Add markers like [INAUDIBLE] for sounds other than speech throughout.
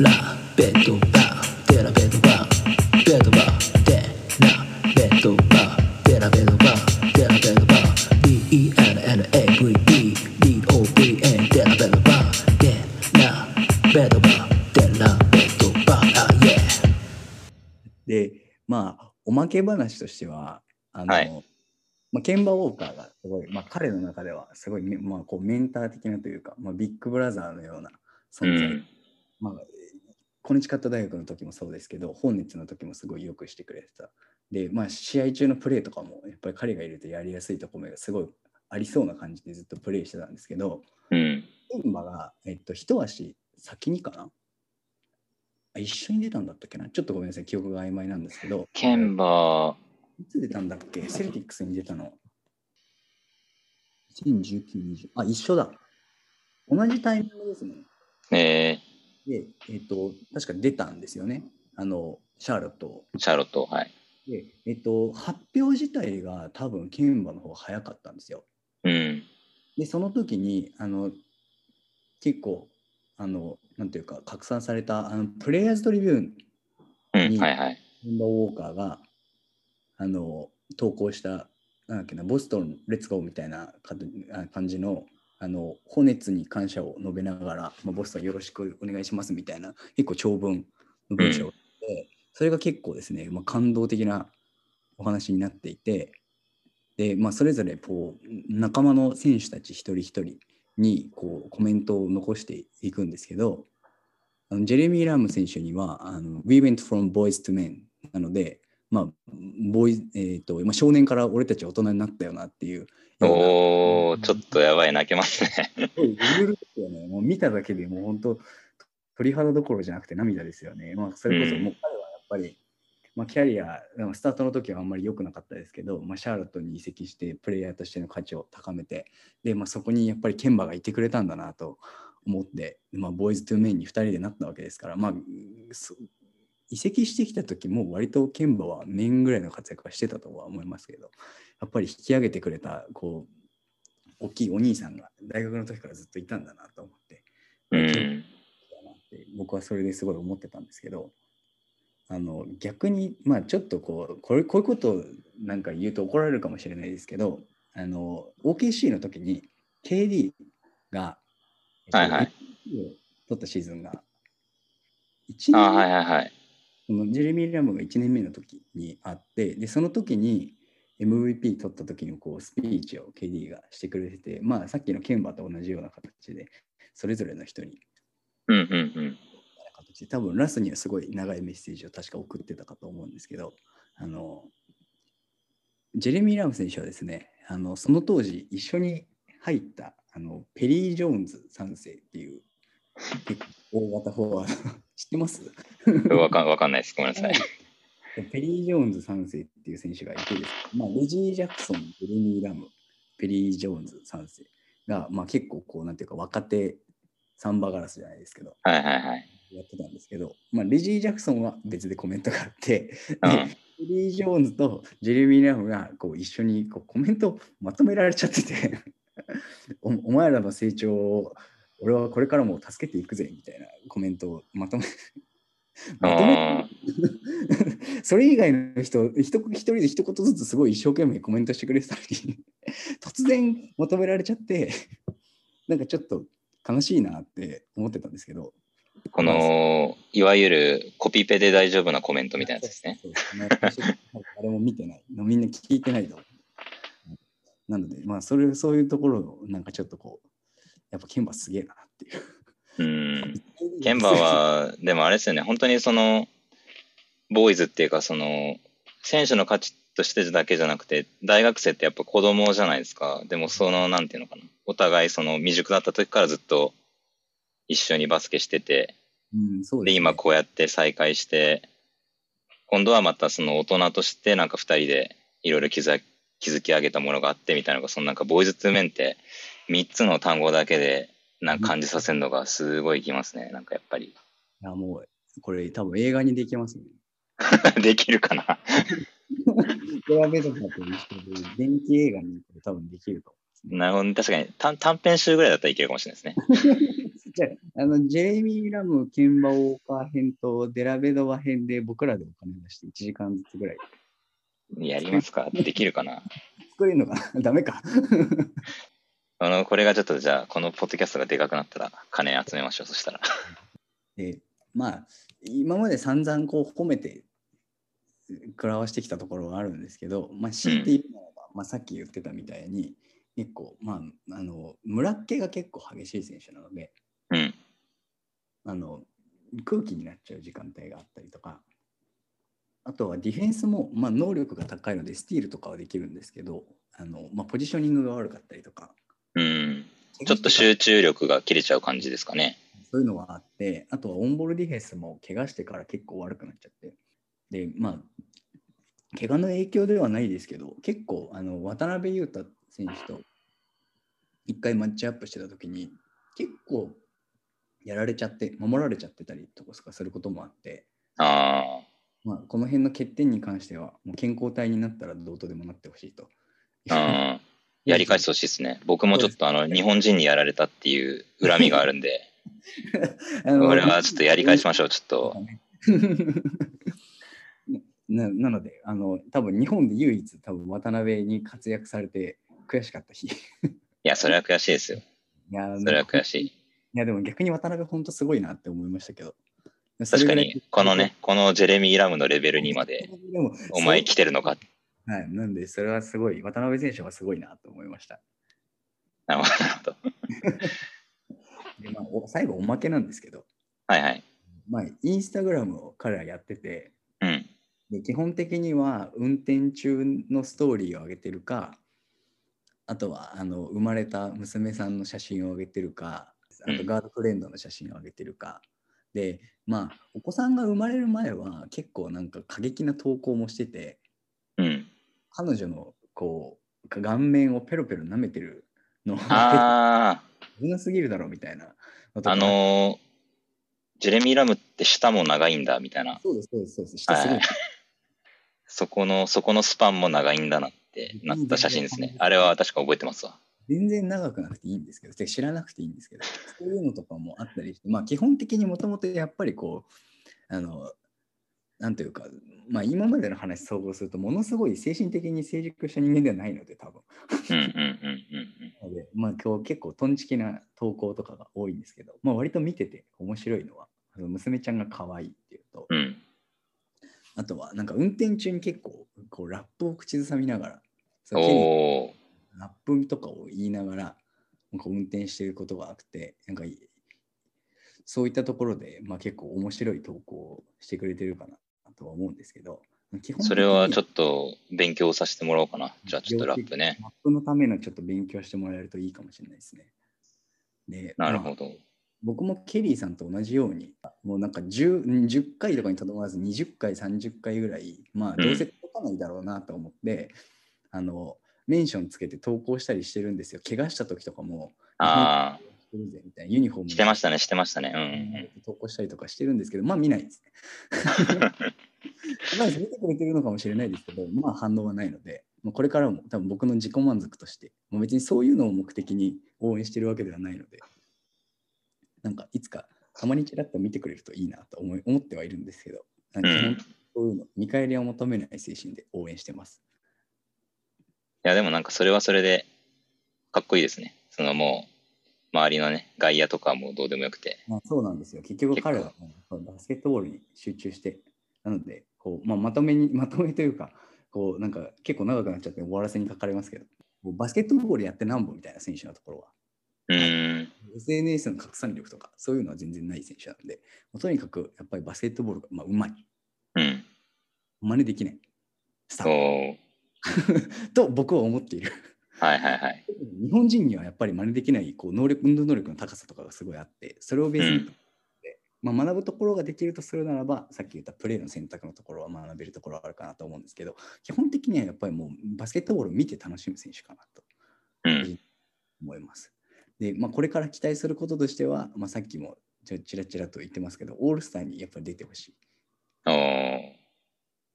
ラベッドバーデラベッドバーベッドバーデラベッドバーデラベッドバーデラベッドバー D-E-N-N-A-V-E D-O-V-N デラベッドバーデラベッドバーデラベッドバーあ、yeah で、まあ、おまけ話としては、あの、はいまあ、ケンバ・ウォーカーがすごい、まあ、彼の中ではすごいメ、まあ、こうメンター的なというか、まあ、ビッグブラザーのようなう存在。ん。まあ、コネチカット大学の時もそうですけど、ホーネッツの時もすごいよくしてくれてた。で、まあ、試合中のプレーとかも、やっぱり彼がいるとやりやすいところがすごいありそうな感じでずっとプレーしてたんですけど、うん。ケンバが、えっと、一足先にかな？あ一緒に出たんだったっけな？ちょっとごめんなさい、記憶が曖昧なんですけど、ケンバいつ出たんだっけ？セルティックスに出たの。2019、20。あ、一緒だ。同じタイミングですね。ー、えで、えっ、と、確か出たんですよね。あの、シャーロットシャーロット、はい。で、えっ、と、発表自体が多分、ケンバの方が早かったんですよ。うん。で、その時に、あの、結構、あの、なんていうか、拡散された、あの、プレイヤーズトリビューン、うん、にはいはい。ケンバ・ウォーカーが、あの、投稿した、なんだっけな、ボストン、レッツゴーみたいな感じの、あの、ホネツに感謝を述べながら、まあ、ボストンよろしくお願いしますみたいな、結構長文の文章で、それが結構ですね、まあ、感動的なお話になっていて、で、まあ、それぞれこう仲間の選手たち一人一人にこうコメントを残していくんですけど、あのジェレミー・ラーム選手にはあの We went from boys to men なので、まあボーイえーとまあ、少年から俺たち大人になったよなっていうおー、ちょっとやばい、泣けますね。ね。もう見ただけでもう本当鳥肌どころじゃなくて涙ですよね。まあ、それこそうんもう彼はやっぱり、まあ、キャリア、スタートの時はあんまり良くなかったですけど、まあ、シャーロットに移籍してプレイヤーとしての価値を高めて、で、まあ、そこにやっぱりケンバがいてくれたんだなと思って、まあ、ボーイズ・トゥ・メンに2人でなったわけですから、まあ、そ移籍してきた時も割とケンバは面ぐらいの活躍はしてたとは思いますけど、やっぱり引き上げてくれた、こう、大きいお兄さんが大学の時からずっといたんだなと思って、うん。僕はそれですごい思ってたんですけどあの逆にまあちょっとこうこれこういうことをなんか言うと怒られるかもしれないですけどあの OKC の時に KD が、えっとはいはい取ったシーズンが1あ、年はいはいはい。そのジェレミー・ラムが1年目の時にあってでその時に MVP 取った時のこうスピーチを KD がしてくれててまあさっきのケンバと同じような形でそれぞれの人にうんうんうん。形で多分ラスにはすごい長いメッセージを確か送ってたかと思うんですけどあのジェレミー・ラム選手はですねあのその当時一緒に入ったあのペリー・ジョーンズ3世っていう大型フォワード知ってます？[LAUGHS] わかんわかんないです。ごめんなさい。ペリー・ジョーンズ3世っていう選手がいてですね、まあ、レジー・ジャクソン、ジェレミー・ラム、ペリー・ジョーンズ3世が、まあ、結構こうなんていうか若手サンバガラスじゃないですけどはいはいはい。やってたんですけど、まあ、レジー・ジャクソンは別でコメントがあって、うんでペリー・ジョーンズとジェレミー・ラムがこう一緒にこうコメントをまとめられちゃってて [LAUGHS] お、お前らの成長を俺はこれからも助けていくぜみたいなコメントをまとめ [LAUGHS] [LAUGHS] それ以外の人一一人で一言ずつすごい一生懸命コメントしてくれてたのに [LAUGHS] 突然まとめられちゃってなんかちょっと悲しいなって思ってたんですけどーこの、いわゆるコピペで大丈夫なコメントみたいなやつですね。誰も見てない。みんな聞いてないと。なので、まあ、それ、そういうところを、なんかちょっとこう、やっぱケンバすげえなっていう。うん。ケンバは、でもあれですよね、本当にその、ボーイズっていうか、その、選手の価値としてだけじゃなくて、大学生ってやっぱ子供じゃないですか。でもその、なんていうのかな。お互いその未熟だった時からずっと一緒にバスケしてて、うん、そうで。今こうやって再会して、今度はまたその大人としてなんか二人でいろいろ築築き上げたものがあってみたいなのが、そのなんかボーイズツーメンって三つの単語だけでなんか感じさせるのがすごいきますね。なんかやっぱり。いや、もう、これ多分映画にできますね。[LAUGHS] できるかな [LAUGHS] ドラベドカと一緒で、電気映画にこれ多分できると思ね。なるほどね。確かに短短編集ぐらいだったらいけるかもしれないですね。[LAUGHS] じゃあの、ジェレミー・ラム、ケンバ・ウォーカー編とデラベドワ編で僕らでお金出して1時間ずつぐらいやりますかできるかな作れるのかなダメか。あの、これがちょっとじゃあ、このポッドキャストがでかくなったら、金集めましょう、そしたら。[LAUGHS] で、まあ、今まで散々こう褒めて食らわしてきたところはあるんですけど、まあ、強いて言うならば、まあ、さっき言ってたみたいに、結構、まあ、あの、村っ気が結構激しい選手なので、うん。あの空気になっちゃう時間帯があったりとかあとはディフェンスも、まあ、能力が高いのでスティールとかはできるんですけどあの、まあ、ポジショニングが悪かったりとかうん。ちょっと集中力が切れちゃう感じですかね。そういうのはあってあとはオンボールディフェンスも怪我してから結構悪くなっちゃってでまあ怪我の影響ではないですけど結構あの渡辺裕太選手と一回マッチアップしてた時に結構やられちゃって守られちゃってたりとかすることもあってあまあ、この辺の欠点に関しては、もう健康体になったらどうとでもなってほしいと。やり返してほしいですね。僕もちょっとあの、日本人にやられたっていう恨みがあるんで、[LAUGHS] あのこれはちょっとやり返しましょう、ちょっと。[LAUGHS] ななので、あの多分日本で唯一多分渡辺に活躍されて悔しかった日。いいや、それは悔しいですよ。やそれは悔しい。いや、でも逆に渡辺本当すごいなって思いましたけど。確かに、このね、このジェレミー・ラムのレベルにまで、お前来てるのか。はい、なんで、それはすごい、渡辺選手はすごいなと思いました。なるほど。[LAUGHS] でまあ、お最後、おまけなんですけど、はいはい。まあ、インスタグラムを彼らやってて、うん。で基本的には運転中のストーリーを上げてるかあとはあの生まれた娘さんの写真を上げてるかあうんとガールフレンドの写真を上げてるか、でまあお子さんが生まれる前は結構なんか過激な投稿もしててうん。彼女のこう顔面をペロペロ舐めてるの。あ危なすぎるだろうみたいなあ、のージェレミー・ラムって舌も長いんだみたいな。そうですそうですそうです。下すごい。はい。そこの、そこのスパンも長いんだなってなった写真ですね。あれは確か覚えてますわ。全然長くなくていいんですけど、知らなくていいんですけど、そういうのとかもあったりして、まあ基本的にもともとやっぱりこう、あの、なんというか、まあ今までの話総合すると、ものすごい精神的に成熟した人間ではないので、多分。うんうんうんうんなの [LAUGHS] で、まあ今日結構トンチキな投稿とかが多いんですけど、まあ割と見てて面白いのは、あの娘ちゃんが可愛いっていうと、うん。うん。あとはなんか運転中に結構こうラップを口ずさみながら、そ。ラップとかを言いながらなんか運転していることがあってなんかいそういったところで、まあ、結構面白い投稿をしてくれてるかなとは思うんですけど基本それはちょっと勉強させてもらおうかな。じゃあちょっとラップね。ラップのためのちょっと勉強してもらえるといいかもしれないですね。でまあなるほど。僕もケリーさんと同じようにもうなんか 10, 10回とかにとどまらず20回30回ぐらいまあどうせ届かないだろうなと思って、あのメンションつけて投稿したりしてるんですよ怪我した時とかもあしてるぜみたいなユニフォームあ、してましたね、してましたね。うんうん。投稿したりとかしてるんですけどまあ見ないですね。[LAUGHS] まあ見てくれてるのかもしれないですけどまあ反応はないので、まあ、これからも多分僕の自己満足としてもう別にそういうのを目的に応援してるわけではないのでなんかいつかたまにちらっと見てくれるといいなと思い思ってはいるんですけどなんかそういうの見返りを求めない精神で応援してます。いや、でもなんかそれはそれでかっこいいですね。そのもう、周りのね、外野とかもどうでもよくて。まあ、そうなんですよ。結局彼はもうバスケットボールに集中して、なので、こうまあ、まとめに、[LAUGHS] まとめというか、こうなんか結構長くなっちゃって終わらせに書かれますけど、バスケットボールやってなんぼみたいな選手のところは、うーん。SNS の拡散力とか、そういうのは全然ない選手なので、とにかくやっぱりバスケットボールが、まあ、うまい。うん。真似できない。スタそーう。[LAUGHS] と僕は思っている。はいはいはい。[LAUGHS] 日本人にはやっぱり真似できないこう能力運動能力の高さとかがすごいあって、それをベースに、うんまあ、学ぶところができるとするならば、さっき言ったプレーの選択のところは学べるところはあるかなと思うんですけど、基本的にはやっぱりもうバスケットボールを見て楽しむ選手かなとうん。思います。で、まあ、これから期待することとしては、まあ、さっきもちらちらと言ってますけど、オールスターにやっぱり出てほしいっ。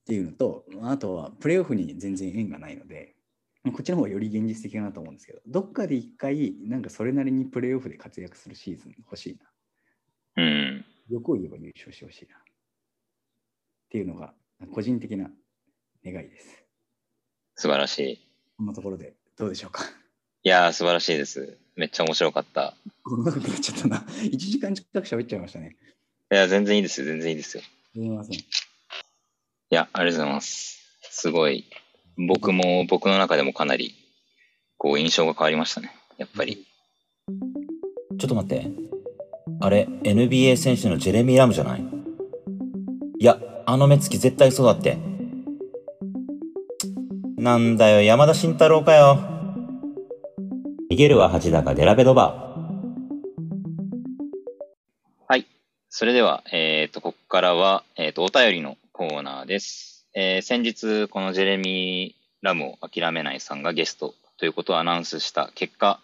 ていうのと、あとはプレーオフに全然縁がないので、まあこっちの方がより現実的かなと思うんですけど、どっかで一回、なんかそれなりにプレーオフで活躍するシーズン欲しいな。欲を言えば優勝してほしいな。っていうのが、個人的な願いです。素晴らしい。こんなところでどうでしょうか？いやー、素晴らしいです。めっちゃ面白かった。こんなことなっちゃったな。1時間近く喋っちゃいましたね。いや、全然いいですよ。全然いいですよ。すみません。いや、ありがとうございます。すごい。僕も、僕の中でもかなり、こう、印象が変わりましたね。やっぱり。ちょっと待って。あれ、NBA 選手のジェレミー・ラムじゃない？いや、あの目つき絶対そうだって。なんだよ、山田慎太郎かよ。逃げるは恥だがデラベドバはい。それでは、えっ、と、ここからは、えっ、と、お便りのコーナーです。えー先日、このジェレミー・ラムを諦めないさんがゲストということをアナウンスした結果、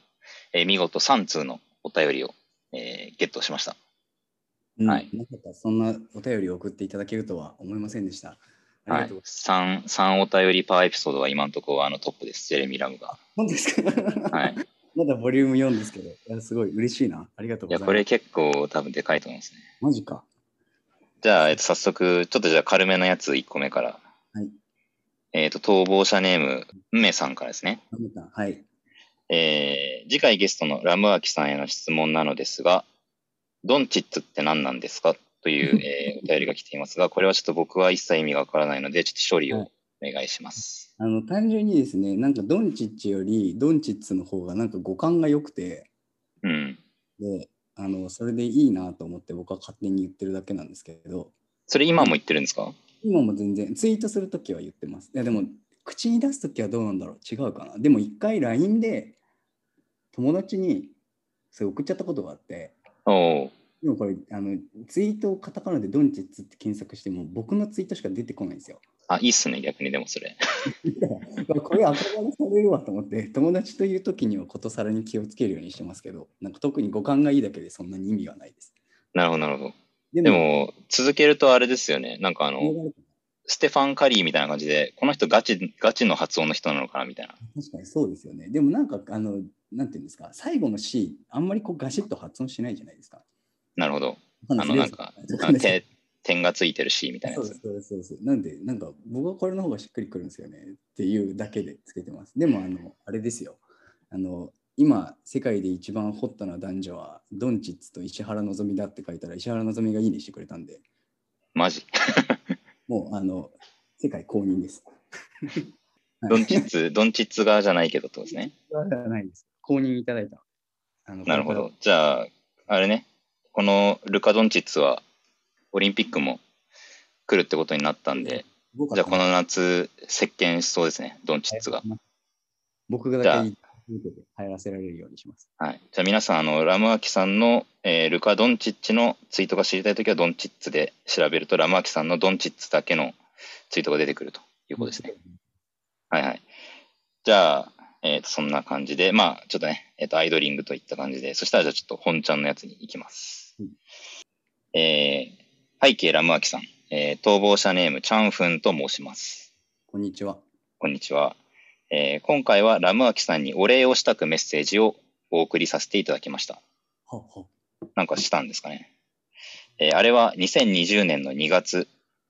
えー見事3通のお便りを、えーゲットしました。うんはいまさかそんなお便りを送っていただけるとは思いませんでした。はいがとうござい。3、三お便りパーエピソードは今のところあのトップです。ジェレミー・ラムが。本当ですか？[LAUGHS] はい。まだボリューム4ですけど、いやすごい嬉しいな。ありがとういや、ございます。これ結構多分でかいと思いますね。マジか。じゃあ、えっと、早速、ちょっとじゃあ軽めのやつ1個目から。はい。えっと、逃亡者ネーム、梅さんからですね。はい。えー次回ゲストのラムアキさんへの質問なのですが、ドンチッツって何なんですかという、えーお便りが来ていますが、これはちょっと僕は一切意味がわからないので、ちょっと処理をお願いします。あの単純にですね、なんかドンチッチよりドンチッツの方がなんか五感が良くて、うん。で、あのそれでいいなと思って僕は勝手に言ってるだけなんですけど、それ今も言ってるんですか？今も全然ツイートするときは言ってます。いやでも口に出すときはどうなんだろう？違うかな？でも一回 LINE で友達にそれ送っちゃったことがあって、でもこれあのツイートをカタカナでドンチッツって検索しても僕のツイートしか出てこないんですよ。あ、いいっすね、逆にでもそれ。[LAUGHS] これ赤羽されるわと思って友達という時にはことさらに気をつけるようにしてますけどなんか特に五感がいいだけでそんなに意味はないです。なるほど、なるほど。ででも、続けるとあれですよね。なんかあの、確ステファン・カリーみたいな感じで、この人ガチ、ガチの発音の人なのかなみたいな。かにそうですよね。でもなんかあのなんていうんですか最後の C あんまりこうガシッと発音しないじゃないですか。なるほど。ああの、なんか、[LAUGHS] あ点点がついてるし、みたいなやつ。そうそうそう。なんで、なんか僕はこれの方がしっくりくるんですよねっていうだけでつけてます。でも、あの、あれですよ。あの、今、世界で一番ホットな男女は、ドンチッツと石原のぞみだって書いたら、石原のぞみがいいねしてくれたんで、マジ。[LAUGHS] もう、あの、世界公認です。[LAUGHS] ドンチッツ、ドンチッツ側じゃないけどってことですね。ツ。じゃないです。公認いただいた。あのなるほど。。じゃあ、あれね、このルカ・ドンチッツは、オリンピックも来るってことになったんで、僕じゃあこの夏、席巻しそうですね、ドンチッツが。僕がだけ見てて入らせられるようにします。はい。じゃあ皆さん、あの、ラムアキさんの、えールカ・ドンチッチのツイートが知りたいときは、ドンチッツで調べると、ラムアキさんのドンチッツだけのツイートが出てくるということですね。はいはい。じゃあ、えっ、と、そんな感じで、まあ、ちょっとね、えっ、と、アイドリングといった感じで、そしたらじゃあちょっと本ちゃんのやつに行きます。うんえー背景ラムアキさん、えー逃亡者ネーム、チャンフンと申します。こんにちは。こんにちは。えー今回はラムアキさんにお礼をしたくメッセージをお送りさせていただきました。ははなんかしたんですかね。えーあれは2020年の2月、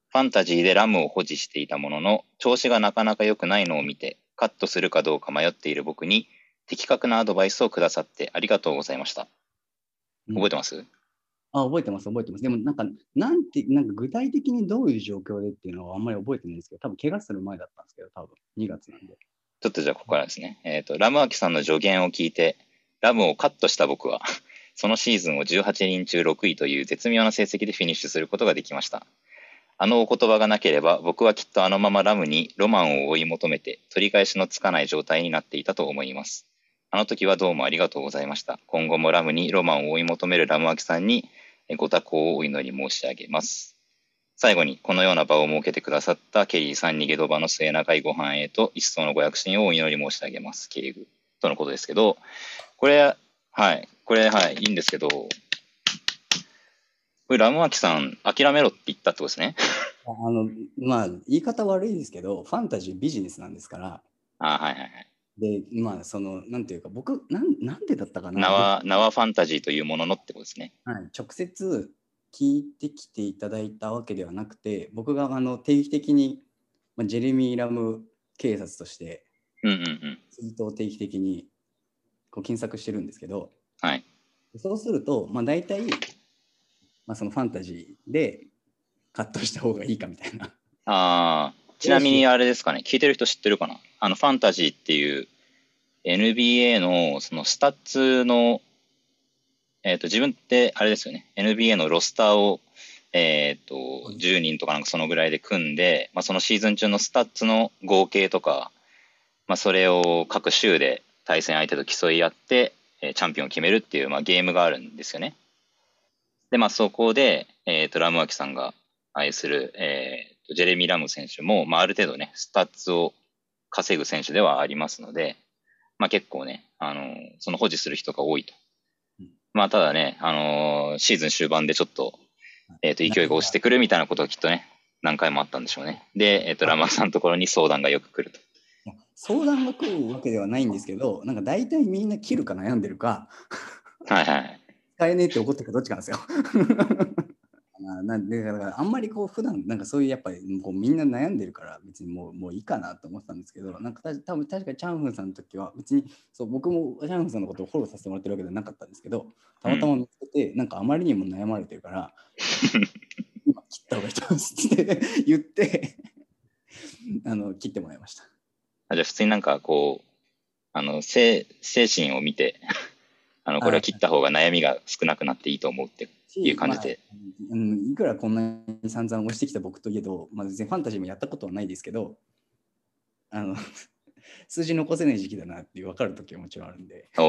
ファンタジーでラムを保持していたものの、調子がなかなか良くないのを見て、カットするかどうか迷っている僕に、的確なアドバイスをくださってありがとうございました。覚えてます、あ、覚えてます、覚えてます。でも、なんか、なんて、なんか具体的にどういう状況でっていうのはあんまり覚えてないんですけど、多分怪我する前だったんですけど、多分2月なんで。ちょっとじゃあここからですね。えっ、と、ラムアキさんの助言を聞いて、ラムをカットした僕は、[LAUGHS] そのシーズンを18人中6位という絶妙な成績でフィニッシュすることができました。あのお言葉がなければ、僕はきっとあのままラムにロマンを追い求めて、取り返しのつかない状態になっていたと思います。あの時はどうもありがとうございました。今後もラムにロマンを追い求めるラムアキさんにご多幸をお祈り申し上げます。最後に、このような場を設けてくださったケリーさん逃げ戸場の末永いご繁栄と一層のご躍進をお祈り申し上げます。敬具とのことですけど、これ、はい、これ、はい、いいんですけど、これ、ラムアキさん、諦めろって言ったってことですね。あの、まあ、言い方悪いですけど、ファンタジービジネスなんですから、あはいはいはい。で、まあ、その、なんていうか、僕、なんなんでだったかな。名は、名はファンタジーというもののってことですね。はい、直接聞いてきていただいたわけではなくて、僕があの定期的に、まあ、ジェレミー・ラム警察としてうんうんうん。ツイートを定期的にこう検索してるんですけど、はい。そうすると、まあ、大体、まあ、そのファンタジーでカットした方がいいかみたいな。ああ、ちなみにあれですかね、聞いてる人知ってるかな？あの、ファンタジーっていう NBA のそのスタッツの、えっ、と、自分ってあれですよね、NBA のロスターを、えっ、と、10人とかなんかそのぐらいで組んで、まあ、そのシーズン中のスタッツの合計とか、まあ、それを各週で対戦相手と競い合って、えーチャンピオンを決めるっていう、まあ、ゲームがあるんですよね。で、まあ、そこで、えっ、と、ラムワキさんが愛する、えーとジェレミー・ラム選手も、まあ、ある程度ね、スタッツを稼ぐ選手ではありますので、まあ、結構ね、あのーその保持する人が多いとうん。まあ、ただね、あのーシーズン終盤でちょっと、えっ、と、勢いが落ちてくるみたいなことがきっとね、何回もあったんでしょうね。で、えっ、と、ラマーさんのところに相談がよく来ると。相談が来るわけではないんですけど、なんか大体みんな切るか悩んでるか、はいはい。使えねえって怒ってるかどっちかなんですよ。[LAUGHS] あなんでだからあんまりこう普段なんかそういうやっぱりこうみんな悩んでるから別にもうもういいかなと思ってたんですけどなんかた多分確かにチャンフンさんの時は別にそう僕もチャンフンさんのことをフォローさせてもらってるわけではなかったんですけどたまたま見つけて、なんかあまりにも悩まれてるから [LAUGHS] 今切った方がいいと思いますって言ってあの切ってもらいました。あじゃあ普通になんかこう、あの、精精神を見て、あの、これを切った方が悩みが少なくなっていいと思うって。しいう感じで、まあうん、いくらこんなに散々押してきた僕といえど、まあ、全然ファンタジーもやったことはないですけどあの数字残せない時期だなって分かる時はもちろんあるんでお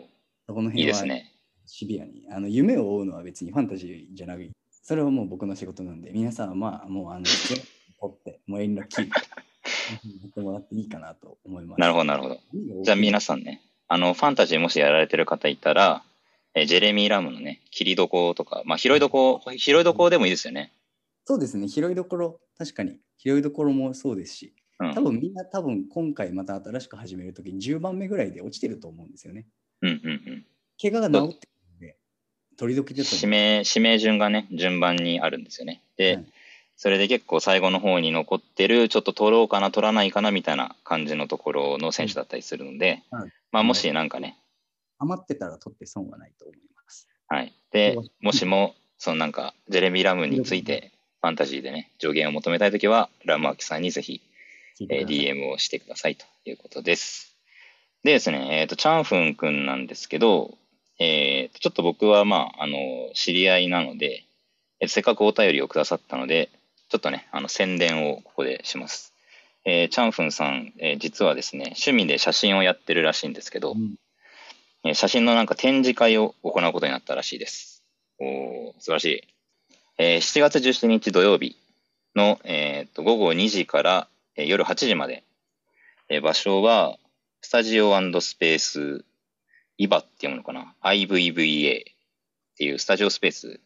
ーそこの辺はですね。シビアにあの夢を追うのは別にファンタジーじゃないそれはもう僕の仕事なんで皆さんはまあもうあの取って [LAUGHS] もう遠慮切ってやってもらっていいかなと思いますなるほど、なるほど。じゃあ皆さんね、あの、ファンタジーもしやられてる方いたら、えージェレミー・ラムのね、切りどことか、まあ、広いどこ、広いどこでもいいですよね。そうですね広いどころ確かに広いどころもそうですしうん多。分みんな多分今回また新しく始めるときに10番目ぐらいで落ちてると思うんですよね。うんうんうん。怪我が治ってるので、取り時だと指名、指名順がね、順番にあるんですよね。で、はいそれで結構最後の方に残ってる、ちょっと取ろうかな、取らないかなみたいな感じのところの選手だったりするので、はいまあもしなんかね、余ってたら取って損はないと思います。はい。でもしも、そのなんか、ジェレミー・ラムについて、ファンタジーでね、助言を求めたいときは、ラムアキさんにぜひ、えー DM をしてくださいということです。でですね、えっ、と、チャンフン君なんですけど、えーとちょっと僕はまあ、あの、知り合いなので、えーせっかくお便りをくださったので、ちょっとね、あの、宣伝をここでします。えーチャンフンさん、えー実はですね、趣味で写真をやってるらしいんですけど、うんえー写真のなんか展示会を行うことになったらしいです。おー素晴らしい。えー7月17日土曜日の、えーと午後2時から、えー夜8時まで、えー場所はスタジオスペースイバっていうものかな ?IVVA っていうスタジオスペース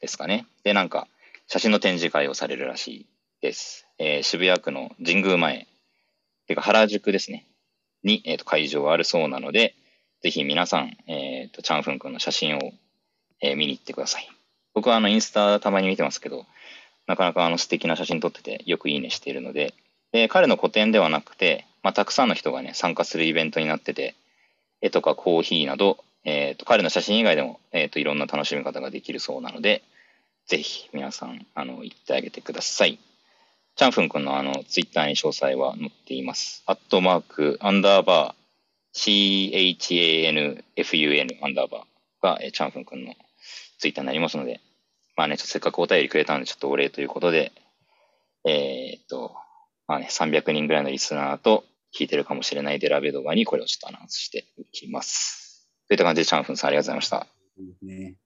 ですかね。で、なんか写真の展示会をされるらしいです。えー渋谷区の神宮前、てか原宿ですね。に、えーと会場があるそうなので、ぜひ皆さん、えーと、チャンフン君の写真を、えー見に行ってください。僕はあのインスタたまに見てますけど、なかなかあの素敵な写真撮っててよくいいねしているので、で彼の個展ではなくて、まあ、たくさんの人がね、参加するイベントになってて、絵とかコーヒーなど、えーと彼の写真以外でも、えーといろんな楽しみ方ができるそうなので、ぜひ皆さんあの行ってあげてください。チャンフン君のあのツイッターに詳細は載っています。アットマーク、アンダーバー、CHANFUN アンダーバーが、えーチャンフン君のツイッターになりますので、まあね、ちょっとせっかくお便りくれたので、ちょっとお礼ということで、えーっと、まあね、300人ぐらいのリスナーと聞いてるかもしれないデラベ動画にこれをちょっとアナウンスしていきます。といった感じで、チャンフンさんありがとうございました。いいね。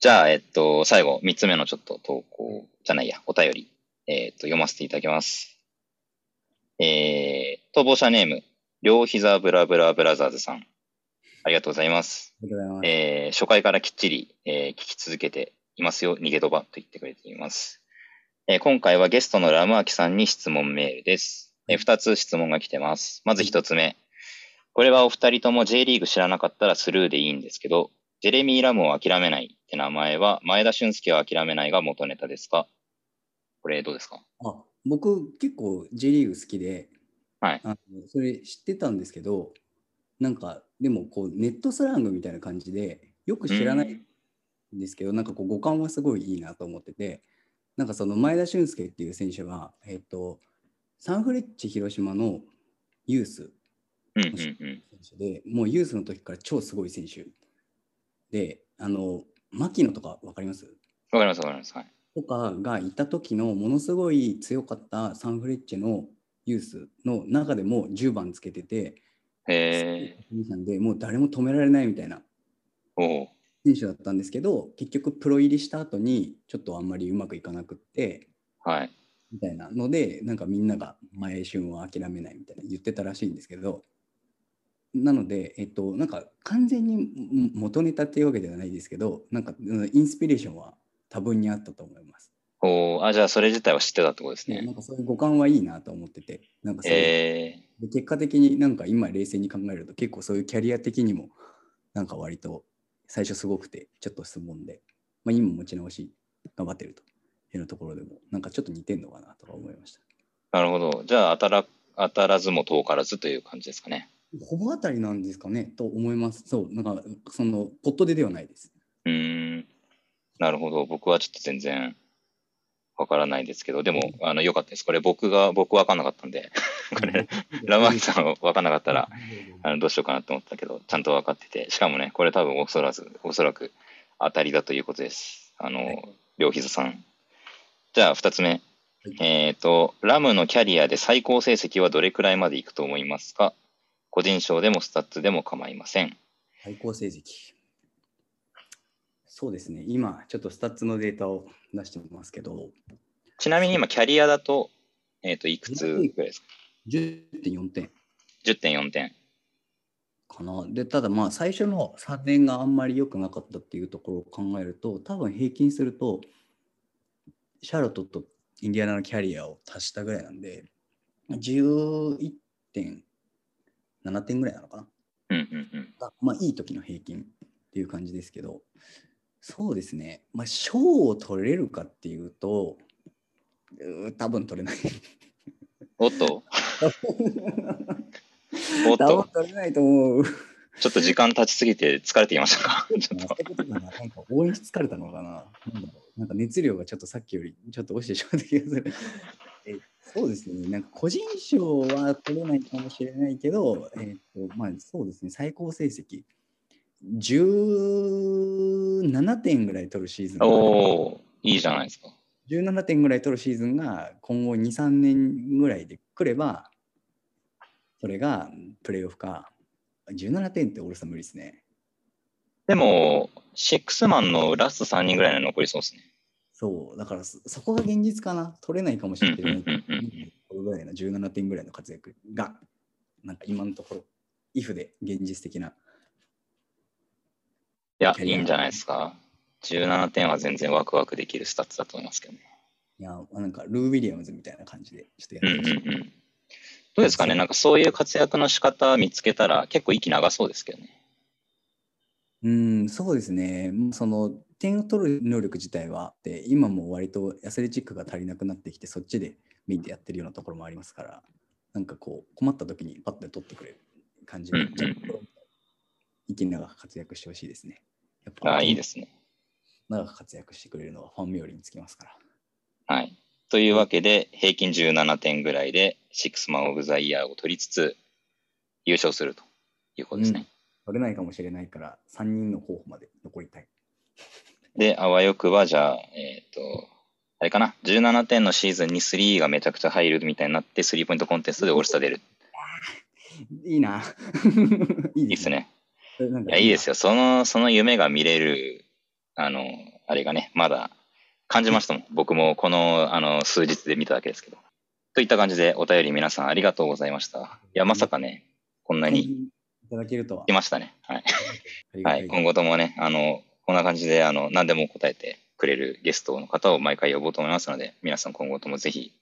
じゃあ、えっと、最後、3つ目のちょっと投稿じゃないや、お便り、えっと、読ませていただきます。えー、逃亡者ネーム、両膝ブラブラブラザーズさん。ありがとうございます。ありがとうございます。えー初回からきっちり、えー聞き続けていますよ、逃げ飛ばと言ってくれています。えー今回はゲストのラムアキさんに質問メールです。えー二つ質問が来てます。まず一つ目。これはお二人とも J リーグ知らなかったらスルーでいいんですけど、ジェレミー・ラムを諦めないって名前は、前田俊介を諦めないが元ネタですか？これどうですか？あ僕結構 J リーグ好きで、はいあのそれ知ってたんですけどなんかでもこうネットスラングみたいな感じでよく知らないんですけど、なんかこう五感はすごいいいなと思っててなんかその前田俊介っていう選手は、えっとサンフレッチェ広島のユースうんうんうん。選手でもうユースの時から超すごい選手であの牧野とか分かります？わかりますわかります。はい。とかがいた時のものすごい強かったサンフレッチェのユースの中でも10番つけてて、へでもう誰も止められないみたいな。選手だったんですけど結局プロ入りした後にちょっとあんまりうまくいかなくってはい。みたいなのでなんかみんなが前春を諦めないみたいな言ってたらしいんですけどなのでえっとなんか完全にん元ネタっていうわけではないですけどなんかうんインスピレーションは多分にあったと思います。おお。あ、じゃあそれ自体は知ってたってことですね。なんかそういう五感はいいなと思っててなんかそういうえで結果的になんか今冷静に考えると結構そういうキャリア的にもなんか割と最初すごくてちょっと質問で、まあ、今持ち直し頑張ってるというところでもなんかちょっと似てんのかなとか思いました。ー、なるほど。じゃあ当たら、当たらずも遠からずという感じですかね。ほぼ当たりなんですかねと思います。そう、なんかそのポットでではないです。うーん。なるほど。僕はちょっと全然わからないですけど、でも、あの、良かったです。これ僕が、僕わかんなかったんで、これ、ラマーニさんわかんなかったら、あのどうしようかなと思ったけど、ちゃんと分かってて、しかもね、これ多分おそらず、おそらく当たりだということです。あの、はい両膝さん。じゃあ、二つ目。いえっ、と、ラムのキャリアで最高成績はどれくらいまでいくと思いますか？個人賞でもスタッツでも構いません。最高成績。そうですね、今ちょっとスタッツのデータを出してみますけど、ちなみに今、キャリアだと、えっ、と、いくつぐらいですか？10.4点 ?10.4 点。かな。で、ただまあ最初の3年があんまり良くなかったっていうところを考えると、多分平均すると、シャーロットとインディアナのキャリアを足したぐらいなんで、11.7点ぐらいなのかな。うんうんうん。がまあいい時の平均っていう感じですけど、そうですね、まあ賞を取れるかっていうと、うー多分取れない。おっと？[LAUGHS] おっと？取れないと思う。ちょっと時間経ちすぎて疲れてきましたか？[LAUGHS] ちょっと。ななんか応援し疲れたのかな？なんか熱量がちょっとさっきよりちょっと落ちてしまった気がする。[LAUGHS] えそうですね、なんか個人賞は取れないかもしれないけど、えっとまあそうですね、最高成績、17点ぐらい取るシーズンがおおいいじゃないですか。17点ぐらい取るシーズンが今後2、3年ぐらいで来れば、それがプレーオフか。17点ってオールスター無理ですね。でも、シックスマンのラスト3人ぐらいの残りそうですね。そう、だからそそこが現実かな。取れないかもしれないこれぐらいの17点ぐらいの活躍が、なんか今のところ、イフで現実的な。いや、いいんじゃないですか。17点は全然ワクワクできるスタッツだと思いますけどね。いや、なんかルー・ウィリアムズみたいな感じで、ちょっとうんやってほしい。うんうん。どうですかね？なんかそういう活躍の仕方見つけたら結構息長そうですけどね。うん、そうですね。その点を取る能力自体はあって、今も割とアスレチックが足りなくなってきて、そっちでメインでやってるようなところもありますから、なんかこう、困った時にパッと取ってくれる感じの、うんうん息長く活躍してほしいですね。やっぱああ、いいですね。長く活躍してくれるのはファン冥利につきますから。はい。というわけで、平均17点ぐらいで、シックスマン・オブ・ザ・イヤーを取りつつ、優勝するということですね。取れないかもしれないから、3人の候補まで残りたい。で、あわよくば、じゃあ、えっ、と、あれかな、17点のシーズンに3がめちゃくちゃ入るみたいになって、スリーポイントコンテストでオールスター出る。いいな。[LAUGHS] いいいいっす。ね。いいや、いいですよ。よ。その、その夢が見れる、あの、あれがね、まだ感じましたもん。僕もこの、あの、数日で見ただけですけど。といった感じで、お便り皆さんありがとうございました。いや、まさかね、こんなにいただけるとは来。ましたね。は [LAUGHS] い。はい。今後ともね、あの、こんな感じで、あの、何でも答えてくれるゲストの方を毎回呼ぼうと思いますので、皆さん今後ともぜひ、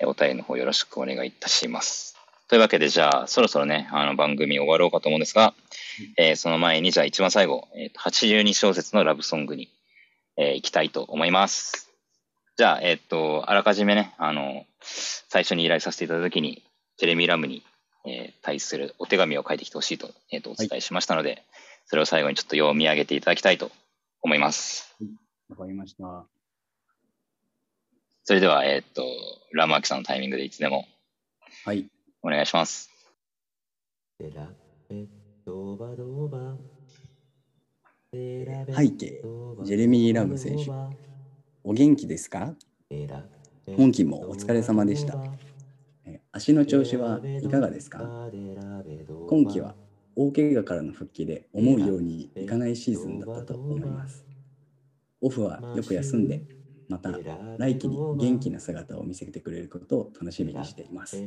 えお便りの方よろしくお願いいたします。というわけで、じゃあ、そろそろね、あの番組終わろうかと思うんですが、えーその前に、じゃあ一番最後、えーと82小節のラブソングに、えー行きたいと思います。じゃあ、えっ、と、あらかじめね、あの、最初に依頼させていただいたときに、ジェレミー・ラムに、えー対するお手紙を書いてきてほしいと,、えーとお伝えしましたので、それを最後にちょっと読み上げていただきたいと思います。わかりました。それでは、えっ、と、ラムアキさんのタイミングでいつでもはい。お願いします。背背景ジェレミー・ラム選手。お元気ですか？今季もお疲れ様でした。え足の調子はいかがですか？今季は大怪我からの復帰で思うようにいかないシーズンだったと思います。オフはよく休んで、また来季に元気な姿を見せてくれることを楽しみにしています。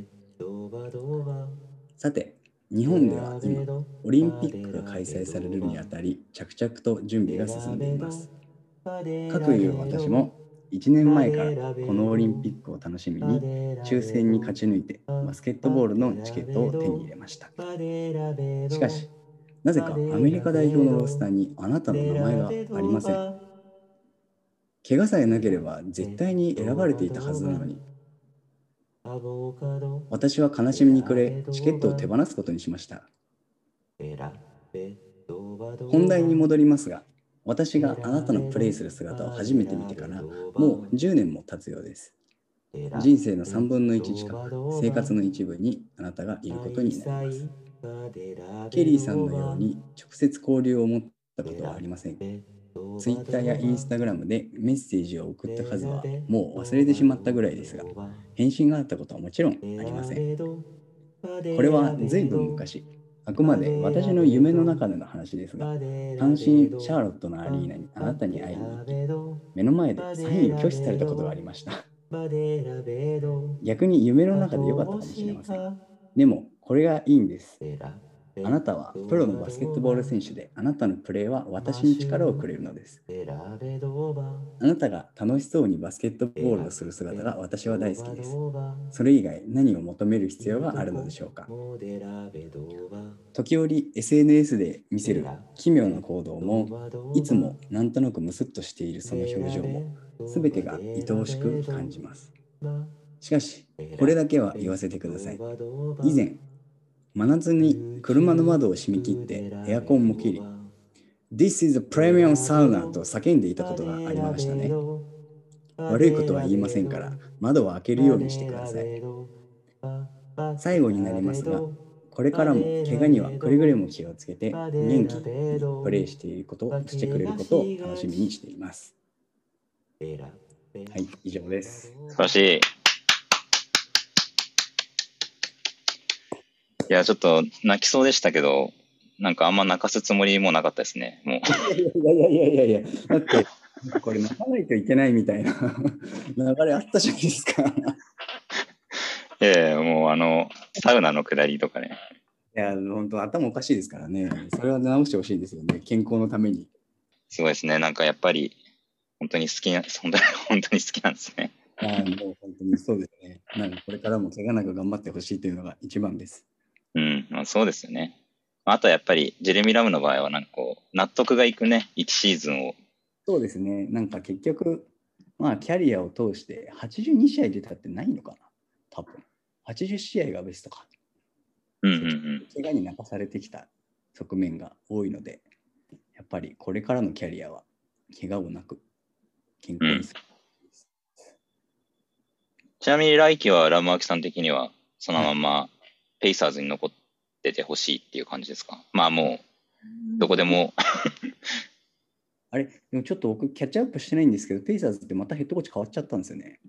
さて、日本では今、オリンピックが開催されるにあたり、着々と準備が進んでいます。かくいう私も1年前からこのオリンピックを楽しみに抽選に勝ち抜いてバスケットボールのチケットを手に入れました。しかし、なぜかアメリカ代表のロースターにあなたの名前がありません。怪我さえなければ絶対に選ばれていたはずなのに、私は悲しみに暮れ、チケットを手放すことにしました。本題に戻りますが、私があなたのプレイする姿を初めて見てからもう10年も経つようです。人生の3分の1近く生活の一部にあなたがいることになります。ケリーさんのように直接交流を持ったことはありません。ツイッターやインスタグラムでメッセージを送った数はもう忘れてしまったぐらいですが、返信があったことはもちろんありません。これは随分昔、あくまで私の夢の中での話ですが、単身シャーロットのアリーナにあなたに会いに行き、目の前でサインを拒否されたことがありました。逆に夢の中で良かったかもしれません。でも、これがいいんです。あなたはプロのバスケットボール選手で、あなたのプレーは私に力をくれるのです。あなたが楽しそうにバスケットボールをする姿が私は大好きです。それ以外何を求める必要があるのでしょうか？時折 SNS で見せる奇妙な行動もいつもなんとなくムスッとしているその表情も全てが愛おしく感じます。しかしこれだけは言わせてください。以前真夏に車の窓を閉め切ってエアコンも切り。This is a premium sauna と叫んでいたことがありましたね。悪いことは言いませんから窓を開けるようにしてください。最後になりますがこれからも怪我にはくれぐれも気をつけて元気にプレイしていることしてくれることを楽しみにしています。はい以上です。素晴らしい。いや、ちょっと泣きそうでしたけど、なんかあんま泣かすつもりもなかったですね。もう。いやいやいやいやいやだってこれ泣かないといけないみたいな [LAUGHS] 流れあったじゃないですかいやいや、もうあの、サウナの下りとかね。いや本当頭おかしいですからねそれは直してほしいですよね健康のためにすごいですね。なんかやっぱり、本当に好きな、本当に本当に好きなんですね。あーもう本当にそうですね。なんかこれからも怪我なく頑張ってほしいというのが一番です。うん、まあ、そうですよね。あとはやっぱり、ジェレミー・ラムの場合は、なんかこう、納得がいくね、1シーズンを。そうですね。なんか結局、まあキャリアを通して82試合出たってないのかな多分。80試合がベストか。うんうんうん。怪我に泣かされてきた側面が多いので、やっぱりこれからのキャリアは怪我をなく健康にする。ちなみに来季はラムアキさん的には、そのままペイサーズに残っててほしいっていう感じですか？まあもう、どこでも、[LAUGHS] あれ、でもちょっと僕キャッチアップしてないんですけど、ペイサーズってまたヘッドコーチ変わっちゃったんですよね。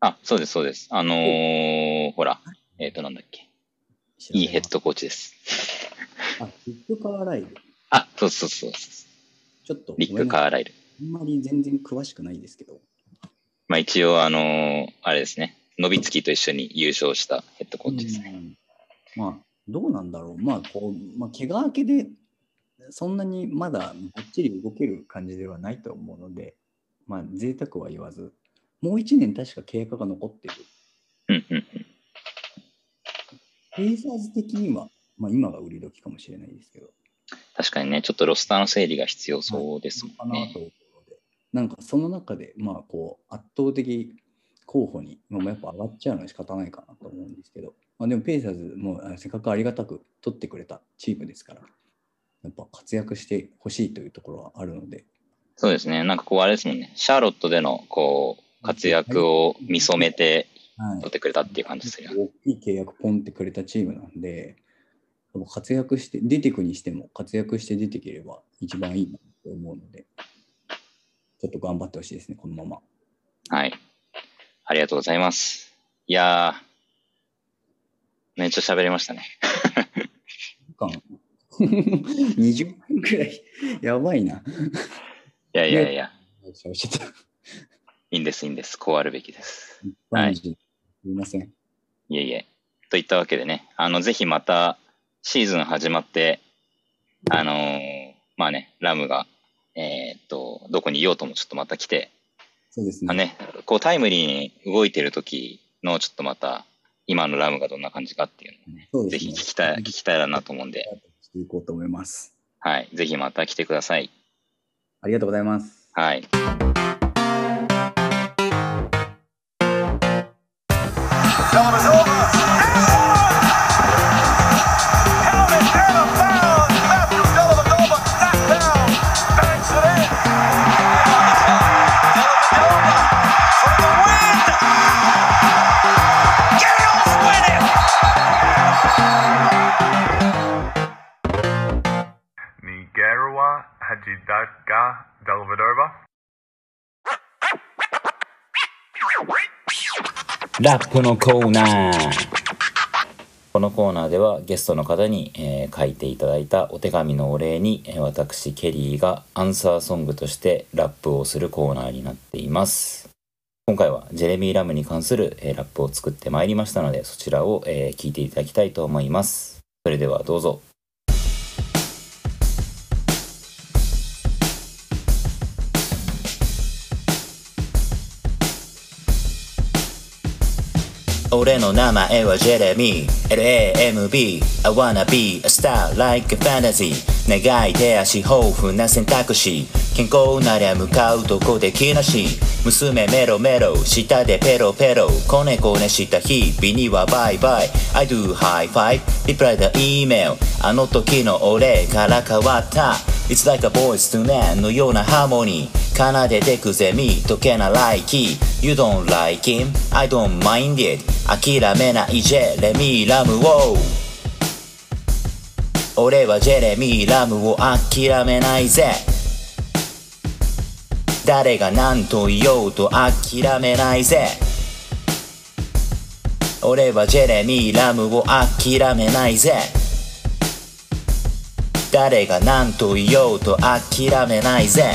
あ、そうです、そうです。あのーほら、えっ、と、なんだっけ。いいヘッドコーチです。あ、リック・カーライル。あ、そうそうそうそう。ちょっとリック・カーライル。あんまり全然詳しくないですけど。まあ一応、あのーあれですね。ノビツキと一緒に優勝したヘッドコーチですね。うんまあ、どうなんだろう。まあ、こう、まあ、怪我明けで、そんなにまだばっちり動ける感じではないと思うので、まあ、贅沢は言わず、もう1年確か経過が残ってる。うんうんうん。ペイサーズ的には、まあ、今が売り時かもしれないですけど、確かにね、ちょっとロスターの整理が必要そうですもんねかなと。思うので、なんかその中で、まあこう、圧倒的候補に、まあ、やっぱ上がっちゃうのは仕方ないかなと思うんですけど、まあ、でもペイサーズもあせっかくありがたく取ってくれたチームですから、やっぱ活躍してほしいというところはあるので、そうですね。なんかこうあれですもんね。シャーロットでのこう活躍を見初めてはい取ってくれたっていう感じですよね。大きい契約ポンってくれたチームなんで、活躍して、出てくにしても活躍して出てければ一番いいなと思うので、ちょっと頑張ってほしいですね、このまま。はい。ありがとうございます。いやー、めっちゃ喋りましたね。間20 [LAUGHS] 分くらい、やばいな。いやいやいや、いいんです、いいんです。こうあるべきです。一はいすみません。いえいえ。といったわけでね、あの、ぜひまたシーズン始まって、あのーまあね、ラムが、えーっと、どこにいようともちょっとまた来て、そうですまあね。ね、こうタイムリーに動いてる時のちょっとまた、今のラムがどんな感じかっていうのをね、ねひ聞きたい、聞きたいなと思うんで、していこうと思います。はい。ぜひまた来てください。ありがとうございます。はい。Over. Helmet ラップのコーナー。このコーナーではゲストの方に、えー書いていただいたお手紙のお礼に、え私ケリーがアンサーソングとしてラップをするコーナーになっています。今回はジェレミー・ラムに関する、えーラップを作ってまいりましたのでそちらを、えー聞いていただきたいと思います。それではどうぞ。俺の名前はジェレミー LAMB I wanna be a star like a fantasy 長い手足豊富な選択肢。健康なりゃ向かうとこできなし娘メロメロ舌でペロペロコネコネした日々にはバイバイ。I do high five リプライだ E メールあの時の俺から変わった。It's like a voice to man のようなハーモニー。奏でてくゼミ解けな like You don't like him? I don't mind it 諦めないジェレミーラム。を俺はジェレミーラムを諦めないぜ。誰が何と言おうと諦めないぜ。俺はジェレミーラムを諦めないぜ。誰が何と言おうと諦めないぜ。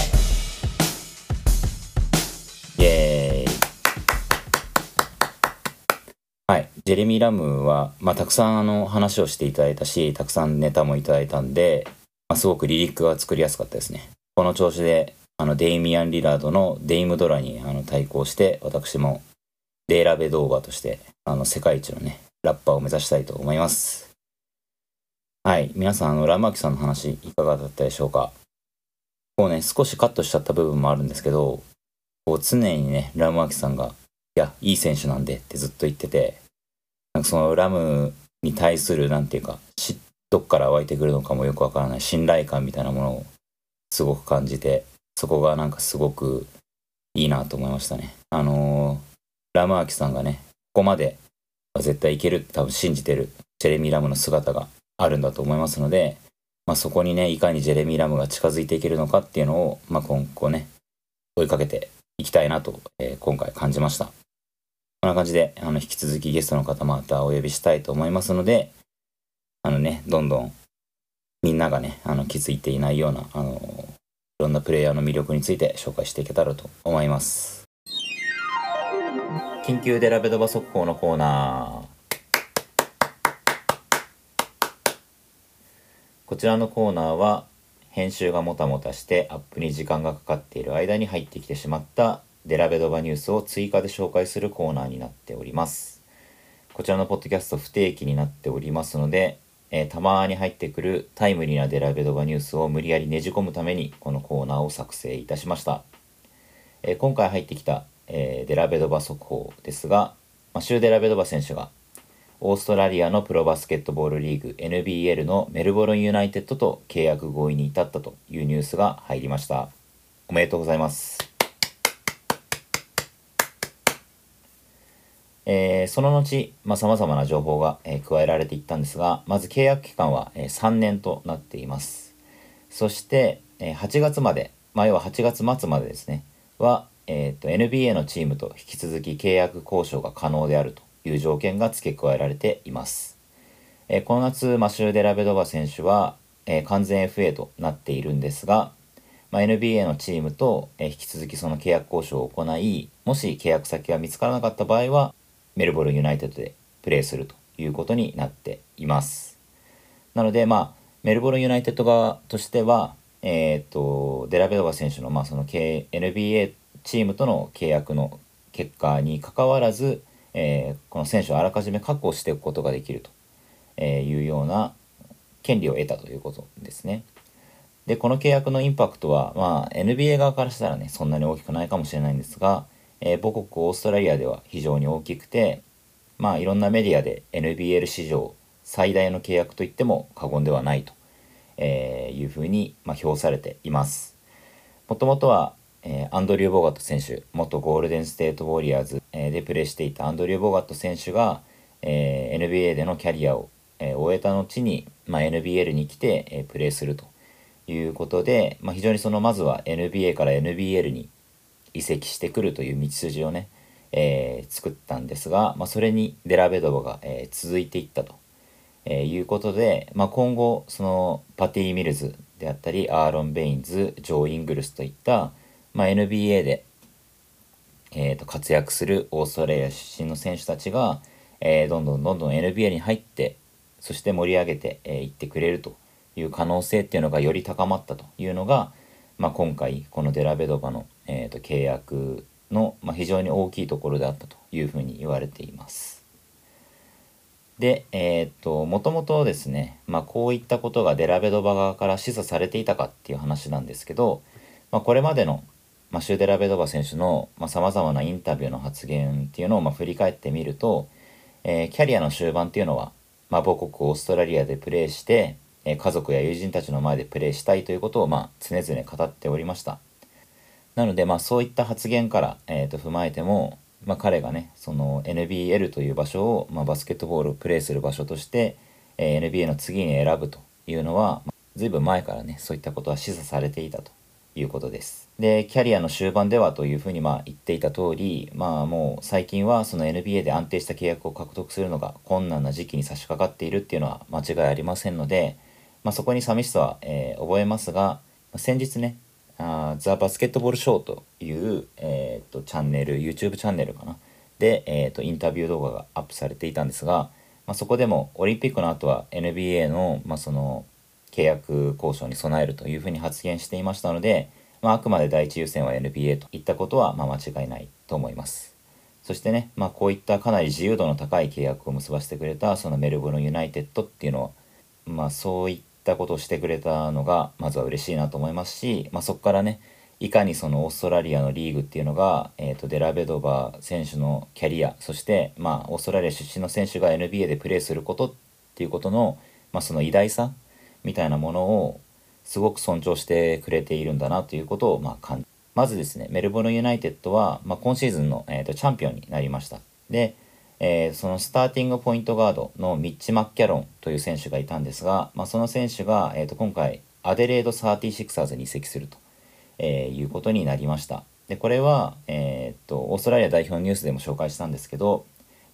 ジェレミー・ラムは、まあ、たくさんあの話をしていただいたしたくさんネタもいただいたんで、まあ、すごくリリックが作りやすかったですね。この調子であのデイミアン・リラードのデイムドラにあの対抗して私もデーラベドーバーとしてあの世界一のねラッパーを目指したいと思います。はい。皆さんあのラムアキさんの話いかがだったでしょうか？こうね少しカットしちゃった部分もあるんですけどこう常にねラムアキさんがいやいい選手なんでってずっと言っててなんかそのラムに対するなんていうかどっから湧いてくるのかもよくわからない信頼感みたいなものをすごく感じてそこがなんかすごくいいなと思いましたね。あのーラムアキさんがねここまでは絶対いけるって多分信じてるジェレミー・ラムの姿があるんだと思いますので、まあ、そこにねいかにジェレミー・ラムが近づいていけるのかっていうのを、まあ、今後ね追いかけていきたいなと、えー今回感じました。こんな感じであの引き続きゲストの方またお呼びしたいと思いますのであのねどんどんみんながねあの気づいていないようなあのいろんなプレイヤーの魅力について紹介していけたらと思います。緊急デラベドバ速報のコーナー。こちらのコーナーは編集がもたもたしてアップに時間がかかっている間に入ってきてしまったデラベドバニュースを追加で紹介するコーナーになっておりますこちらのポッドキャスト不定期になっておりますので、えーたまに入ってくるタイムリーなデラベドバニュースを無理やりねじ込むためにこのコーナーを作成いたしました。えー今回入ってきた、えーデラベドバ速報ですが、まあ、シューデラベドバ選手がオーストラリアのプロバスケットボールリーグ NBL のメルボルンユナイテッドと契約合意に至ったというニュースが入りました。おめでとうございます。えーその後、まあ、様々な情報が、えー加えられていったんですが、まず契約期間は、えー3年となっています。そして、えー8月まで、まあ、要は8月末までですね、は、えーと NBA のチームと引き続き契約交渉が可能であるという条件が付け加えられています。えーこの夏、マシュー・デラベドバ選手は、えー完全 FA となっているんですが、まあ、NBA のチームと、えー引き続きその契約交渉を行いもし契約先が見つからなかった場合はメルボルンユナイテッドでプレーするということになっていますなのでまあメルボルンユナイテッド側としてはえっ、とデラベドバ選手のまあその K- NBA チームとの契約の結果にかかわらず、えーこの選手をあらかじめ確保しておくことができるとえーいうような権利を得たということですね。でこの契約のインパクトは、まあ、NBA 側からしたらねそんなに大きくないかもしれないんですが、えー母国オーストラリアでは非常に大きくてまあいろんなメディアで NBL 史上最大の契約といっても過言ではないと、えーいうふうに、まあ、評されています。もともとは、えーアンドリュー・ボガット選手元ゴールデン・ステート・ウォリアーズ、えでプレーしていたアンドリュー・ボガット選手が、えー NBA でのキャリアを、えー終えた後に、まあ、NBL に来て、えープレーするということで、まあ、非常にそのまずは NBA から NBL に移籍してくるという道筋をね、えー作ったんですが、まあ、それにデラベドバが、えー続いていったと、えーいうことで、まあ、今後そのパティ・ミルズであったりアーロン・ベインズジョー・イングルスといった、まあ、NBA で、えーと活躍するオーストラリア出身の選手たちが、えーどんどんどんどん NBA に入ってそして盛り上げてい、えーってくれるという可能性っていうのがより高まったというのが、まあ、今回このデラベドバの、えーと契約の、まあ、非常に大きいところであったというふうに言われています。で、えーと、もともとですね、まあ、こういったことがデラベドバ側から示唆されていたかっていう話なんですけど、まあ、これまでの、まあ、シューデラベドバ選手のさまざ、まなインタビューの発言っていうのをまあ振り返ってみると、えーキャリアの終盤っていうのは、まあ、母国オーストラリアでプレーして、え家族や友人たちの前でプレーしたいということを、まあ、常々語っておりました。なので、まあ、そういった発言から、えー、と踏まえても、まあ、彼がねその NBL という場所を、まあ、バスケットボールをプレーする場所として、え NBA の次に選ぶというのは、まあ、ずいぶん前からねそういったことは示唆されていたということです。でキャリアの終盤ではというふうにまあ言っていた通りまあもう最近はその NBA で安定した契約を獲得するのが困難な時期に差し掛かっているっていうのは間違いありませんので、まあ、そこに寂しさは、えー覚えますが先日ねあザ・バスケットボールショーという、えー、とチャンネル YouTube チャンネルかなで、えー、とインタビュー動画がアップされていたんですが、まあ、そこでもオリンピックの後は NBA の,、まあその契約交渉に備えるというふうに発言していましたので、まあ、あくまで第一優先は NBA といったことはまあ間違いないと思います。そしてね、まあ、こういったかなり自由度の高い契約を結ばせてくれたそのメルボルンユナイテッドっていうのは、まあ、そういったたことをしてくれたのがまずは嬉しいなと思いますし、まあ、そこからねいかにそのオーストラリアのリーグっていうのが、えー、とデラベドバー選手のキャリアそして、まあ、オーストラリア出身の選手が NBA でプレーすることっていうことの、まあ、その偉大さみたいなものをすごく尊重してくれているんだなということをまあ感じまずですねメルボルンユナイテッドは、まあ、今シーズンの、えー、とチャンピオンになりました。で、えーそのスターティングポイントガードのミッチ・マッキャロンという選手がいたんですが、まあ、その選手が、えー、と今回アデレード 36ers に移籍すると、えーいうことになりました。でこれは、えー、とオーストラリア代表のニュースでも紹介したんですけど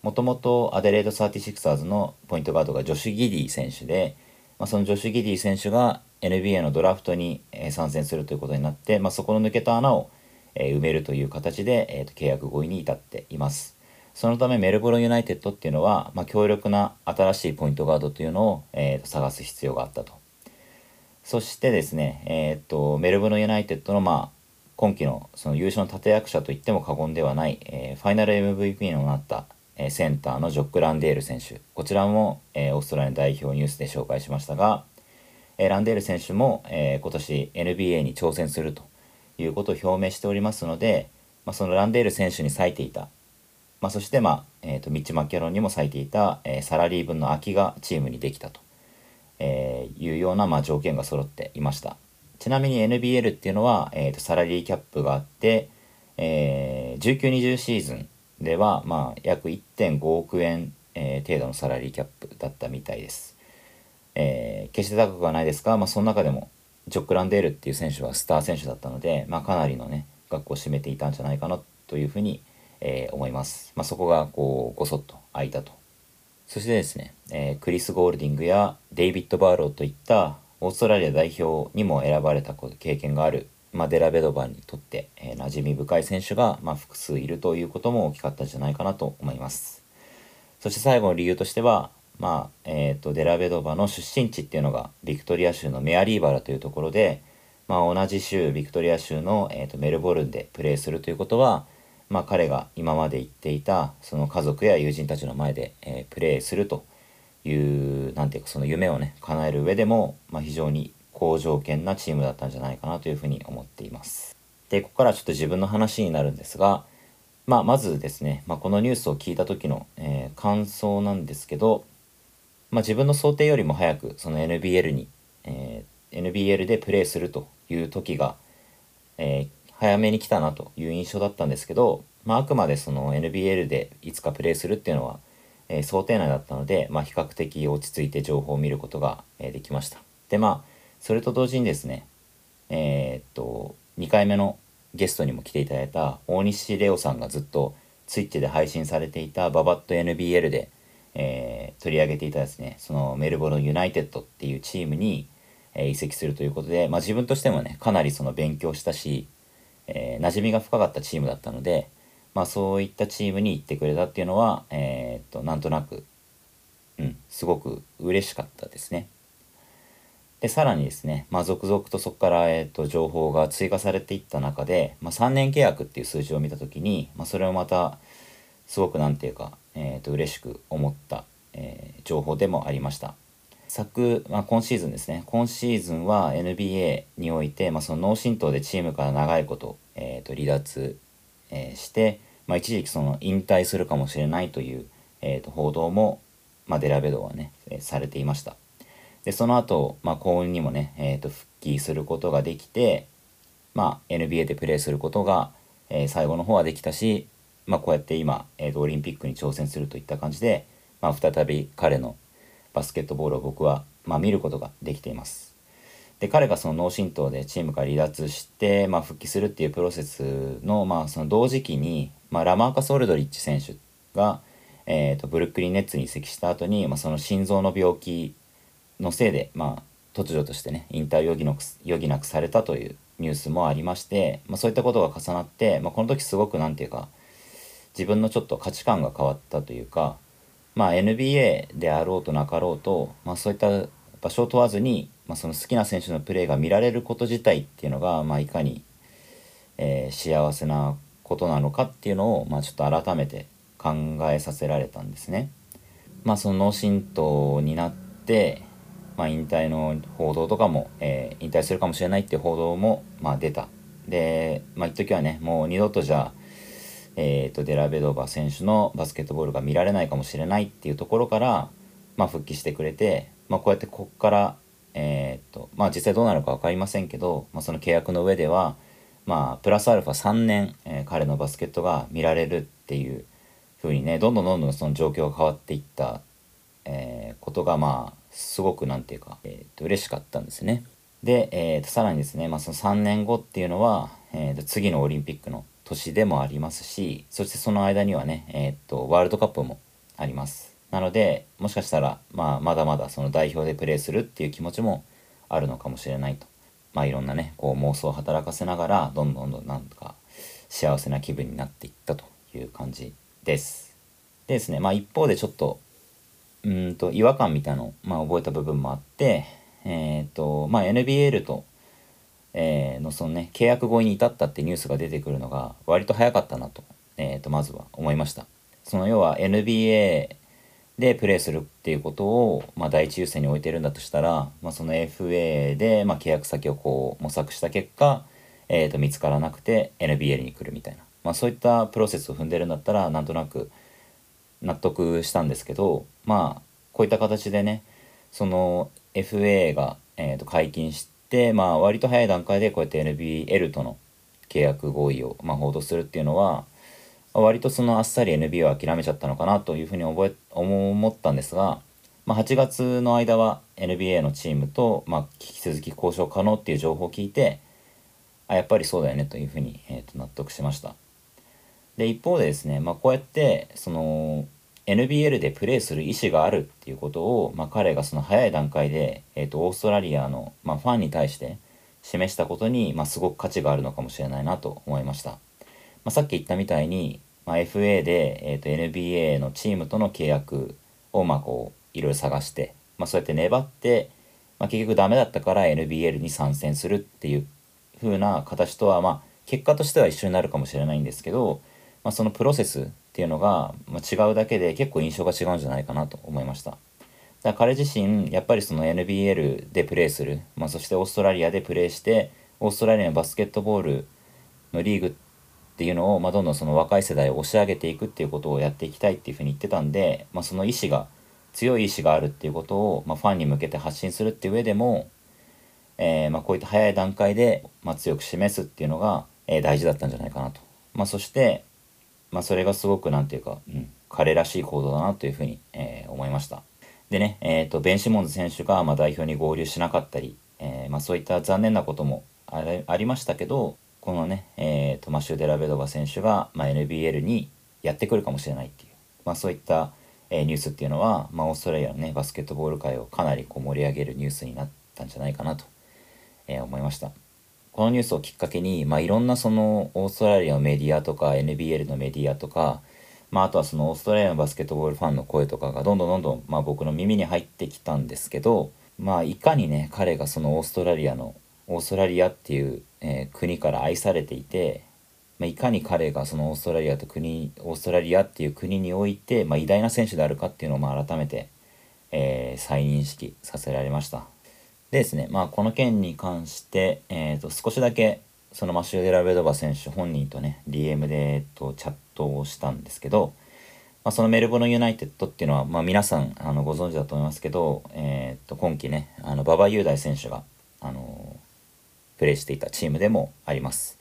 もともとアデレード 36ers のポイントガードがジョシュ・ギディ選手で、まあ、そのジョシュ・ギディ選手が NBA のドラフトに、参戦するということになって、まあ、そこの抜けた穴を、埋めるという形で、えーと契約合意に至っています。そのためメルボルンユナイテッドっていうのは、まあ、強力な新しいポイントガードというのを、えーと探す必要があったと。そしてですね、えー、とメルボルンユナイテッドの、まあ、今季のその優勝の立役者といっても過言ではない、えーファイナル MVP のなった、えーセンターのジョック・ランデール選手。こちらも、えーオーストラリア代表ニュースで紹介しましたが、えーランデール選手も、えー今年 NBA に挑戦するということを表明しておりますので、まあ、そのランデール選手に割いていた、まあ、そして、まあえー、とミッチ・マッキャロンにも割いていた、えーサラリー分の空きがチームにできたと、えーいうような、まあ、条件が揃っていましたちなみに NBL っていうのは、えー、とサラリーキャップがあって、えー1920シーズンでは、まあ、約1.5億円、えー程度のサラリーキャップだったみたいです。えー決して高くはないですが、まあ、その中でもジョック・ランデールっていう選手はスター選手だったので、まあ、かなりのね額を占めていたんじゃないかなというふうに、えー思います。まあ、そこがこうごそっと空いたと。そしてですね、えークリス・ゴールディングやデイビッド・バーローといったオーストラリア代表にも選ばれた経験がある、まあ、デラベドバーにとって、えー馴染み深い選手が、まあ、複数いるということも大きかったんじゃないかなと思います。そして最後の理由としては、まあえー、とデラベドバの出身地っていうのがビクトリア州のメアリーバラというところで、まあ、同じ州ビクトリア州の、えー、とメルボルンでプレーするということは、まあ、彼が今まで言っていたその家族や友人たちの前で、えープレーするというなんていうかその夢をね叶える上でも、まあ、非常に好条件なチームだったんじゃないかなというふうに思っています。でここからちょっと自分の話になるんですが、まあ、まずですね、まあ、このニュースを聞いた時の、えー感想なんですけど、まあ、自分の想定よりも早くその NBL に、えー NBL でプレーするという時が、えー早めに来たなという印象だったんですけど、まあ、あくまでその NBL でいつかプレーするっていうのは、えー想定内だったので、まあ、比較的落ち着いて情報を見ることが、えーできました。でまあそれと同時にですねえーっと2回目のゲストにも来ていただいた大西レオさんがずっとツイッチで配信されていたババット NBL で、えー取り上げていたですねそのメルボルンユナイテッドっていうチームに、え移籍するということで、まあ、自分としてもねかなりその勉強したし、えー馴染みが深かったチームだったので、まあ、そういったチームに行ってくれたっていうのは、えーっとなんとなく、うん、すごく嬉しかったですね。でさらにですね、まあ、続々とそこから、えー、と情報が追加されていった中で、まあ、3年契約っていう数字を見た時に、まあ、それをまたすごくなんていうか、えー、と嬉しく思った、えー情報でもありました昨、まあ、今シーズンですね。今シーズンは NBA において、まあ、その脳震盪でチームから長いこと,、えー、と離脱、えーして、まあ、一時期その引退するかもしれないという、えー、と報道も、まあ、デラベドはね、えーされていました。でその後、まあ幸運にもね、えー、と復帰することができて、まあ、NBA でプレーすることが、えー最後の方はできたし、まあ、こうやって今、えーとオリンピックに挑戦するといった感じで、まあ、再び彼のバスケットボールを僕は、まあ、見ることができています。で彼がその脳震盪でチームから離脱して、まあ、復帰するっていうプロセスの,、まあその同時期に、まあ、ラマーカス・オルドリッチ選手が、えー、とブルックリン・ネッツに移籍した後に、まあ、その心臓の病気のせいで、まあ、突如としてね引退を余儀なく余儀なくされたというニュースもありまして、まあ、そういったことが重なって、まあ、この時すごくなんていうか自分のちょっと価値観が変わったというか、まあ、NBA であろうとなかろうと、まあ、そういった場所を問わずに、まあ、その好きな選手のプレーが見られること自体っていうのが、まあ、いかに、えー幸せなことなのかっていうのを、まあ、ちょっと改めて考えさせられたんですね。まあ、その脳震盪になって、まあ、引退の報道とかも、えー引退するかもしれないっていう報道も、まあ、出た。で、まあ、一時はねもう二度とじゃあ、えー、とデラベドバ選手のバスケットボールが見られないかもしれないっていうところから、まあ、復帰してくれて、まあ、こうやってここから、えーとまあ、実際どうなるか分かりませんけど、まあ、その契約の上では、まあ、プラスアルファ3年、えー彼のバスケットが見られるっていう風にねどんどんどんどんその状況が変わっていった、えーことがまあすごくなんていうか、えーと嬉しかったんですね。で、えーとさらにですね、まあ、その3年後っていうのは、えーと次のオリンピックの年でもありますしそしてその間にはね、えーとワールドカップもあります。なのでもしかしたら、まあ、まだまだその代表でプレーするっていう気持ちもあるのかもしれないと。まあ、いろんなねこう妄想を働かせながらどんどんどんなんとか幸せな気分になっていったという感じです。でですねまあ一方でちょっとうーんと違和感みたいのを、まあ、覚えた部分もあってえっ、とまあ NBL と、えーのそのね契約合意に至ったってニュースが出てくるのが割と早かったなと,、えー、とまずは思いました。その要は NBA でプレーするっていうことを、まあ、第一優先に置いてるんだとしたら、まあ、その FA で、まあ、契約先をこう模索した結果、えー、と見つからなくて NBL に来るみたいな、まあ、そういったプロセスを踏んでるんだったらなんとなく納得したんですけどまあこういった形でねその FA が、えー、と解禁して、でまあ、割と早い段階でこうやって NBL との契約合意を、まあ、報道するっていうのは割とそのあっさり NBA を諦めちゃったのかなというふうに覚え思ったんですが、まあ、8月の間は NBA のチームと、まあ、引き続き交渉可能っていう情報を聞いてあやっぱりそうだよねというふうに、えー、と納得しました。で一方でですね、まあ、こうやってその NBL でプレーする意思があるっていうことを、まあ、彼がその早い段階で、えー、とオーストラリアの、まあ、ファンに対して示したことに、まあ、すごく価値があるのかもしれないなと思いました、まあ、さっき言ったみたいに、まあ、FA で、えー、と NBA のチームとの契約をまあこういろいろ探して、まあ、そうやって粘って、まあ、結局ダメだったから NBL に参戦するっていう風な形とはまあ結果としては一緒になるかもしれないんですけど、まあ、そのプロセスっていうのがまあ違うだけで結構印象が違うんじゃないかなと思いました。だから彼自身やっぱりその NBL でプレーする、まあ、そしてオーストラリアでプレーしてオーストラリアのバスケットボールのリーグっていうのを、まあ、どんどんその若い世代を押し上げていくっていうことをやっていきたいっていうふうに言ってたんで、まあ、その意思が強い意志があるっていうことを、まあ、ファンに向けて発信するっていう上でも、えーまあ、こういった早い段階で、まあ、強く示すっていうのが、えー大事だったんじゃないかなと、ま、そして、まあ、それがすごくなんていうか、うん、彼らしい行動だなというふうに、えー思いましたでね、えー、とベン・シモンズ選手が、まあ、代表に合流しなかったり、えーまあ、そういった残念なこともあありましたけどこのね、えー、とマシュー・デラベドバ選手が、まあ、NBL にやってくるかもしれないっていう、まあ、そういった、えーニュースっていうのは、まあ、オーストラリアのねバスケットボール界をかなりこう盛り上げるニュースになったんじゃないかなと、えー思いました。このニュースをきっかけに、まあ、いろんなそのオーストラリアのメディアとか NBL のメディアとか、まあ、あとはそのオーストラリアのバスケットボールファンの声とかがどんどんどんどん、まあ、僕の耳に入ってきたんですけど、まあ、いかにね彼がそのオーストラリアのオーストラリアっていう、えー国から愛されていて、まあ、いかに彼がそのオーストラリアと国オーストラリアっていう国において、まあ、偉大な選手であるかっていうのをまあ改めて、えー再認識させられました。でですね、まあ、この件に関して、えー、と少しだけそのマシュー・デラベドバ選手本人とね DM で、えっとチャットをしたんですけど、まあ、そのメルボルン・ユナイテッドっていうのは、まあ、皆さんあのご存知だと思いますけど、えー、と今季ねあの馬場雄大選手が、あのプレーしていたチームでもあります。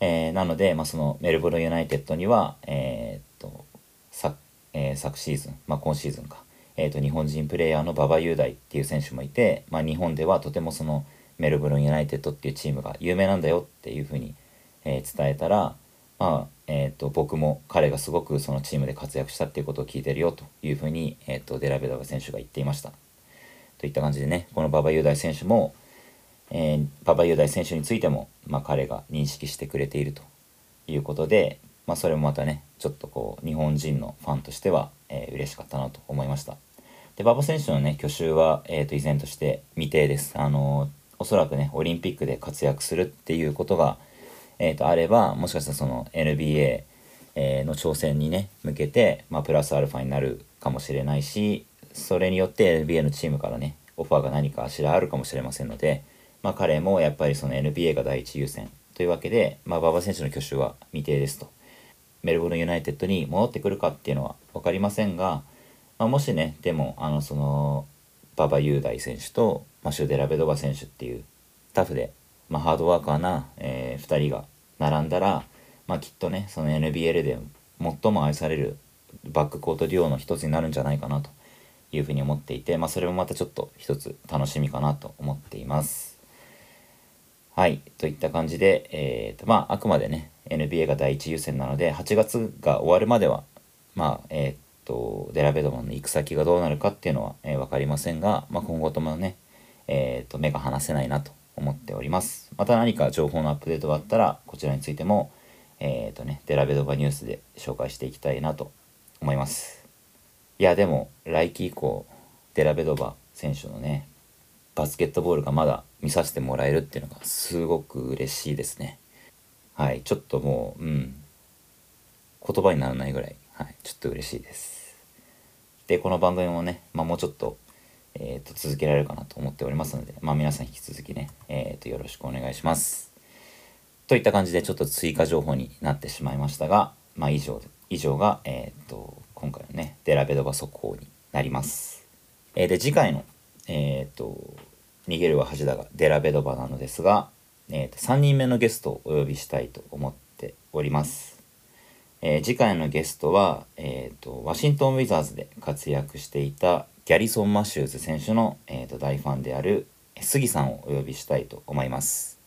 えーなので、まあ、そのメルボルン・ユナイテッドには、えー、と昨えー昨シーズン、まあ、今シーズンか、えー、と日本人プレイヤーの馬場雄大っていう選手もいて、まあ、日本ではとてもそのメルボルン・ユナイテッドっていうチームが有名なんだよっていうふうに、えー伝えたら、まあえー、と僕も彼がすごくそのチームで活躍したっていうことを聞いてるよというふうに、えー、とデラベダバ選手が言っていました。といった感じでねこの馬場雄大選手も、えー馬場雄大選手についても、まあ、彼が認識してくれているということで、まあ、それもまたねちょっとこう日本人のファンとしては、えー嬉しかったなと思いました。で馬場選手のね去就は、えー、と依然として未定です。あのーおそらくねオリンピックで活躍するっていうことが、えー、とあればもしかしたらその NBA、の挑戦にね向けて、まあ、プラスアルファになるかもしれないしそれによって NBA のチームからねオファーが何かしらあるかもしれませんので、まあ、彼もやっぱりその NBA が第一優先というわけで、まあ、馬場選手の去就は未定ですと。メルボルン・ユナイテッドに戻ってくるかっていうのは分かりませんが、まあ、もしねでもあのその馬場雄大選手とマシュ・デラベドバ選手っていうタフで、まあ、ハードワーカーな、え2人が並んだら、まあ、きっとねその NBL で最も愛されるバックコートデュオの一つになるんじゃないかなというふうに思っていて、まあ、それもまたちょっと一つ楽しみかなと思っています。はい。といった感じで、えーと、まあ、あくまでね、NBA が第一優先なので、8月が終わるまでは、まあ、えーと、デラベドマンの行く先がどうなるかっていうのは、えー、分かりませんが、まあ、今後ともね、えーと、目が離せないなと思っております。また何か情報のアップデートがあったら、こちらについても、えーとね、デラベドバニュースで紹介していきたいなと思います。いや、でも、来季以降、デラベドバ選手のね、バスケットボールがまだ見させてもらえるっていうのがすごく嬉しいですね。はい、ちょっともう、うん、言葉にならないぐらい、はい、ちょっと嬉しいです。で、この番組もね、まあ、もうちょっと、えー、と続けられるかなと思っておりますので、まあ、皆さん引き続きね、えー、とよろしくお願いします。といった感じでちょっと追加情報になってしまいましたが、まあ、以上以上が、えー、と今回のねデラベドバ速報になります。えで次回の、えー、と逃げるは恥だがデラベドバなのですが、えー、と3人目のゲストをお呼びしたいと思っております。えー次回のゲストは、えー、とワシントン・ウィザーズで活躍していたギャリソン・マシューズ選手の、えー、と大ファンである杉さんをお呼びしたいと思います。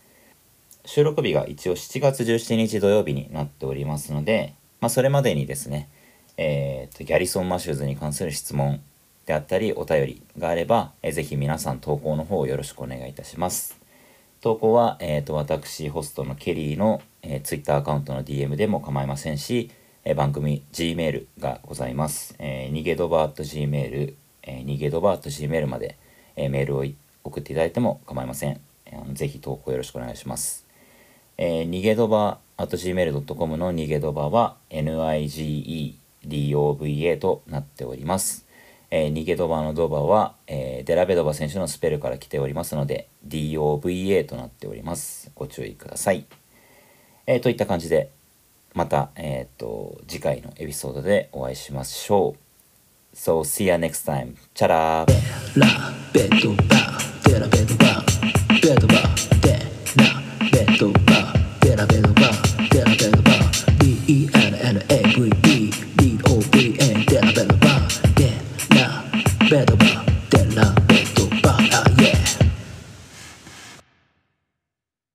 収録日が一応7月17日土曜日になっておりますので、まあ、それまでにですね、えーとギャリソン・マシューズに関する質問であったりお便りがあれば、えーぜひ皆さん投稿の方をよろしくお願いいたします。投稿は、えー、と私ホストのケリーの、えー、Twitter アカウントの DM でも構いませんし、えー番組 Gmail がございます。えー、逃げドバー Gmail、えー、逃げドバー Gmail まで、えーメールを送っていただいても構いません。えーぜひ投稿よろしくお願いします。えー、逃げドバ at gmail.com の逃げドバは NIGEDOVA となっております。えー、逃げドバのドバは、えーデラベドバ選手のスペルから来ておりますので DOVA となっております。ご注意ください。えーといった感じでまた、えー、と次回のエピソードでお会いしましょう。So see ya next time. チャラ